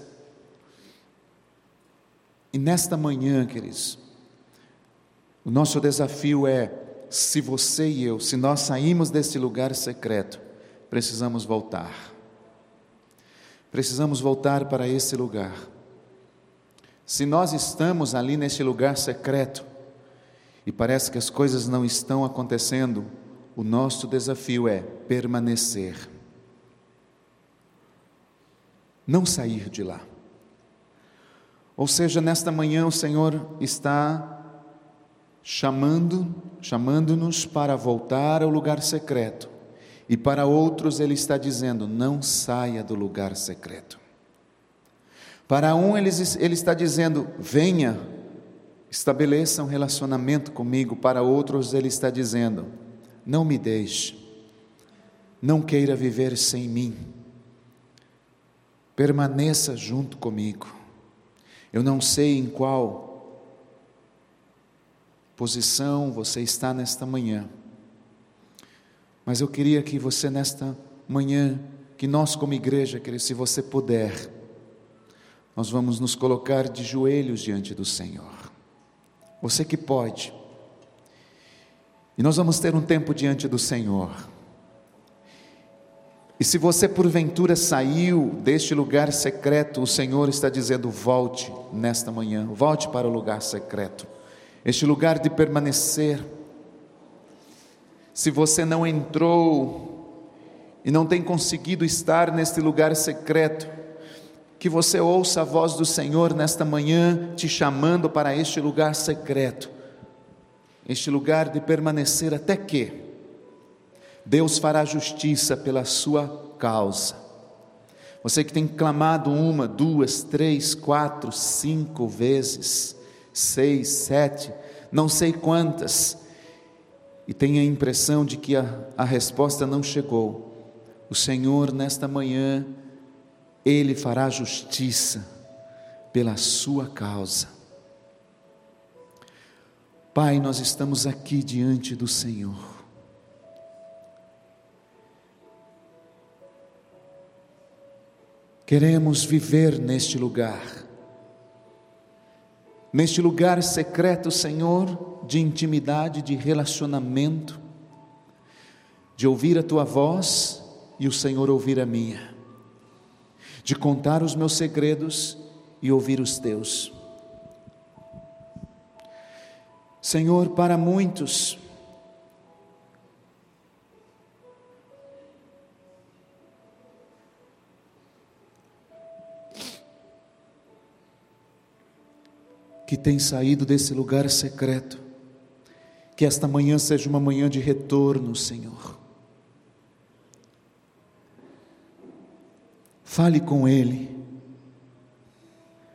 E nesta manhã, queridos, o nosso desafio é: se você e eu, se nós saímos desse lugar secreto, precisamos voltar. Precisamos voltar para esse lugar. Se nós estamos ali neste lugar secreto e parece que as coisas não estão acontecendo, o nosso desafio é permanecer. Não sair de lá. Ou seja, nesta manhã o Senhor está chamando, chamando-nos para voltar ao lugar secreto. E para outros ele está dizendo: não saia do lugar secreto. Para um ele, ele está dizendo: venha, estabeleça um relacionamento comigo. Para outros ele está dizendo: não me deixe, não queira viver sem mim, permaneça junto comigo. Eu não sei em qual posição você está nesta manhã. Mas eu queria que você, nesta manhã, que nós, como igreja, se você puder, nós vamos nos colocar de joelhos diante do Senhor. Você que pode. E nós vamos ter um tempo diante do Senhor. E se você porventura saiu deste lugar secreto, o Senhor está dizendo: volte nesta manhã, volte para o lugar secreto este lugar de permanecer. Se você não entrou e não tem conseguido estar neste lugar secreto, que você ouça a voz do Senhor nesta manhã te chamando para este lugar secreto, este lugar de permanecer até que Deus fará justiça pela sua causa. Você que tem clamado uma, duas, três, quatro, cinco vezes, seis, sete, não sei quantas, e tem a impressão de que a, a resposta não chegou. O Senhor, nesta manhã, Ele fará justiça pela sua causa. Pai, nós estamos aqui diante do Senhor. Queremos viver neste lugar neste lugar secreto, Senhor, de intimidade, de relacionamento, de ouvir a tua voz e o Senhor ouvir a minha, de contar os meus segredos e ouvir os teus. Senhor, para muitos, que tem saído desse lugar secreto. Que esta manhã seja uma manhã de retorno, Senhor. Fale com Ele,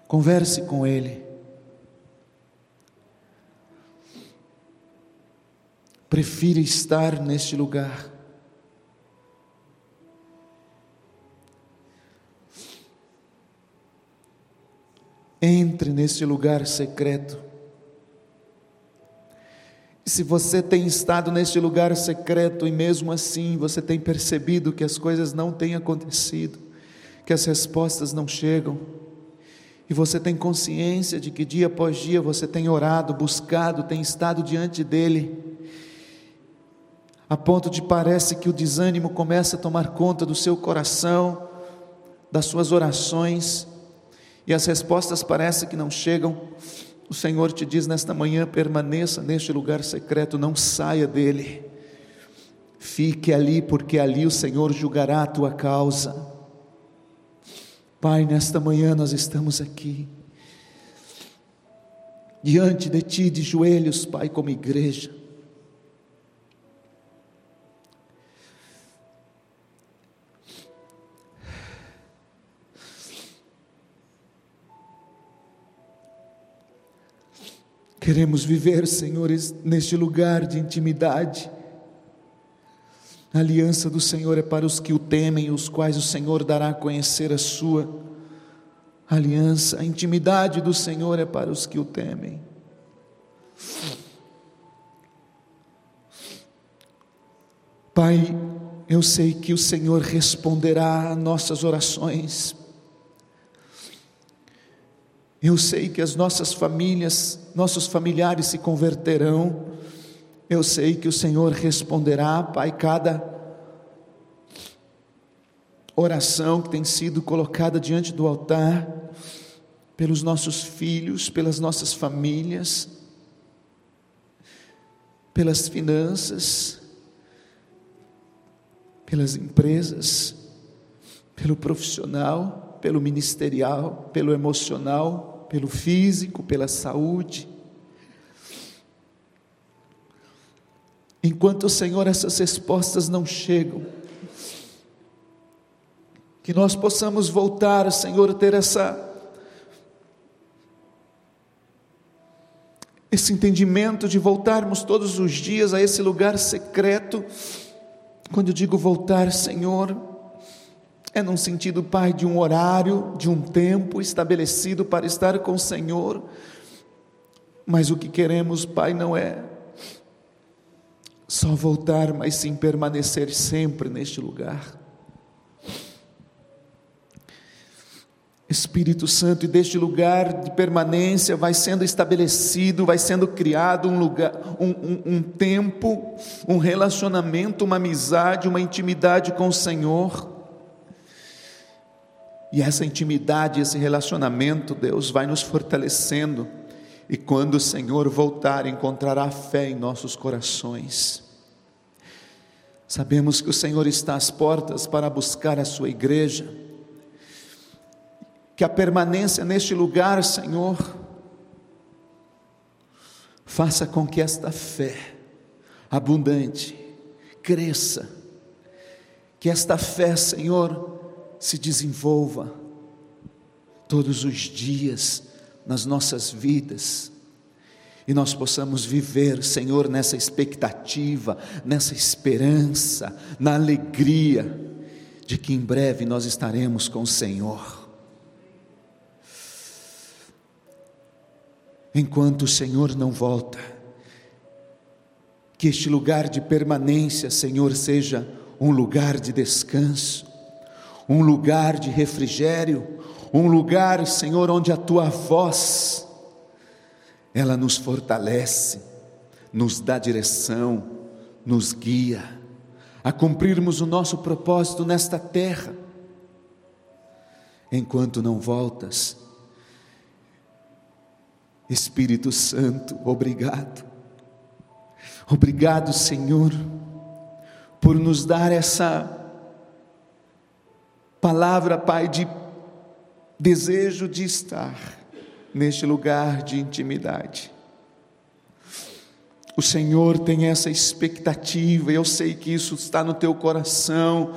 converse com Ele. Prefira estar neste lugar Entre nesse lugar secreto. Se você tem estado neste lugar secreto e mesmo assim você tem percebido que as coisas não têm acontecido, que as respostas não chegam, e você tem consciência de que dia após dia você tem orado, buscado, tem estado diante dEle, a ponto de parece que o desânimo começa a tomar conta do seu coração, das suas orações, e as respostas parecem que não chegam, o Senhor te diz nesta manhã: permaneça neste lugar secreto, não saia dele. Fique ali, porque ali o Senhor julgará a tua causa. Pai, nesta manhã nós estamos aqui, diante de Ti, de joelhos, Pai, como igreja, Queremos viver, senhores, neste lugar de intimidade. A aliança do Senhor é para os que o temem, os quais o Senhor dará a conhecer a sua aliança. A intimidade do Senhor é para os que o temem. Pai, eu sei que o Senhor responderá a nossas orações. Eu sei que as nossas famílias, nossos familiares se converterão. Eu sei que o Senhor responderá, Pai, cada oração que tem sido colocada diante do altar, pelos nossos filhos, pelas nossas famílias, pelas finanças, pelas empresas, pelo profissional, pelo ministerial, pelo emocional, pelo físico, pela saúde. Enquanto, Senhor, essas respostas não chegam, que nós possamos voltar, Senhor, ter essa esse entendimento de voltarmos todos os dias a esse lugar secreto. Quando eu digo voltar, Senhor, é num sentido, Pai, de um horário, de um tempo estabelecido para estar com o Senhor. Mas o que queremos, Pai, não é só voltar, mas sim permanecer sempre neste lugar. Espírito Santo, e deste lugar de permanência vai sendo estabelecido, vai sendo criado um lugar, um, um, um, tempo, um relacionamento, uma amizade, uma intimidade com o Senhor. E essa intimidade, esse relacionamento, Deus vai nos fortalecendo. E quando o Senhor voltar, encontrará fé em nossos corações. Sabemos que o Senhor está às portas para buscar a sua igreja que a permanência neste lugar, Senhor, faça com que esta fé abundante cresça, que esta fé, Senhor, se desenvolva todos os dias nas nossas vidas e nós possamos viver, Senhor, nessa expectativa, nessa esperança, na alegria de que em breve nós estaremos com o Senhor. enquanto o Senhor não volta. Que este lugar de permanência, Senhor, seja um lugar de descanso, um lugar de refrigério, um lugar, Senhor, onde a tua voz ela nos fortalece, nos dá direção, nos guia a cumprirmos o nosso propósito nesta terra. Enquanto não voltas, Espírito Santo, obrigado. Obrigado, Senhor, por nos dar essa palavra, Pai, de desejo de estar neste lugar de intimidade. O Senhor tem essa expectativa, eu sei que isso está no teu coração,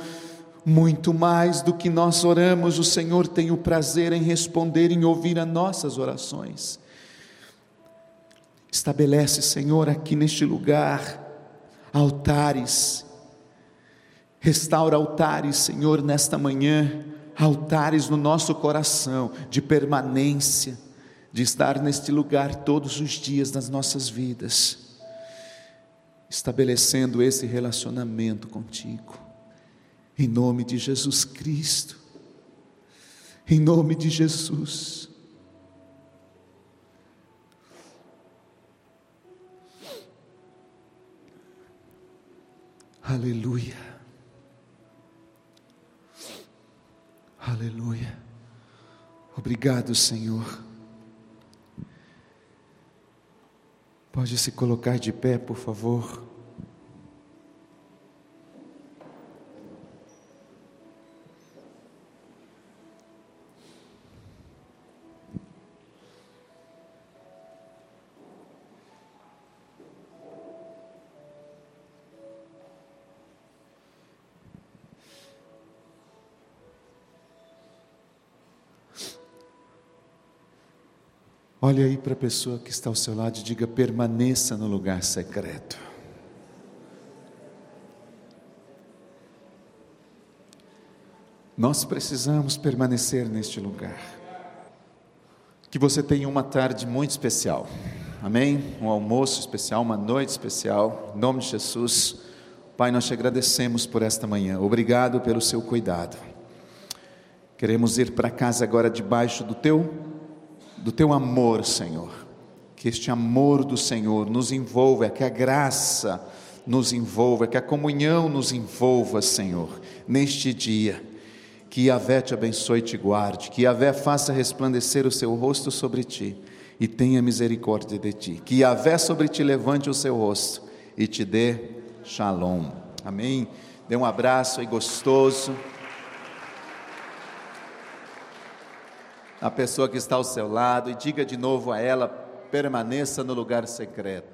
muito mais do que nós oramos, o Senhor tem o prazer em responder, em ouvir as nossas orações. Estabelece, Senhor, aqui neste lugar, altares. Restaura altares, Senhor, nesta manhã, altares no nosso coração de permanência, de estar neste lugar todos os dias das nossas vidas, estabelecendo esse relacionamento contigo, em nome de Jesus Cristo, em nome de Jesus. Aleluia. Aleluia. Obrigado, Senhor. Pode se colocar de pé, por favor. Olhe aí para a pessoa que está ao seu lado e diga: permaneça no lugar secreto. Nós precisamos permanecer neste lugar. Que você tenha uma tarde muito especial. Amém? Um almoço especial, uma noite especial. Em nome de Jesus. Pai, nós te agradecemos por esta manhã. Obrigado pelo seu cuidado. Queremos ir para casa agora debaixo do teu do teu amor, Senhor. Que este amor do Senhor nos envolva, que a graça nos envolva, que a comunhão nos envolva, Senhor, neste dia Que Yahvé te abençoe e te guarde. Que Yahvé faça resplandecer o seu rosto sobre ti e tenha misericórdia de ti. Que Yahvé sobre ti levante o seu rosto e te dê shalom. Amém. Dê um abraço aí gostoso. A pessoa que está ao seu lado e diga de novo a ela: permaneça no lugar secreto.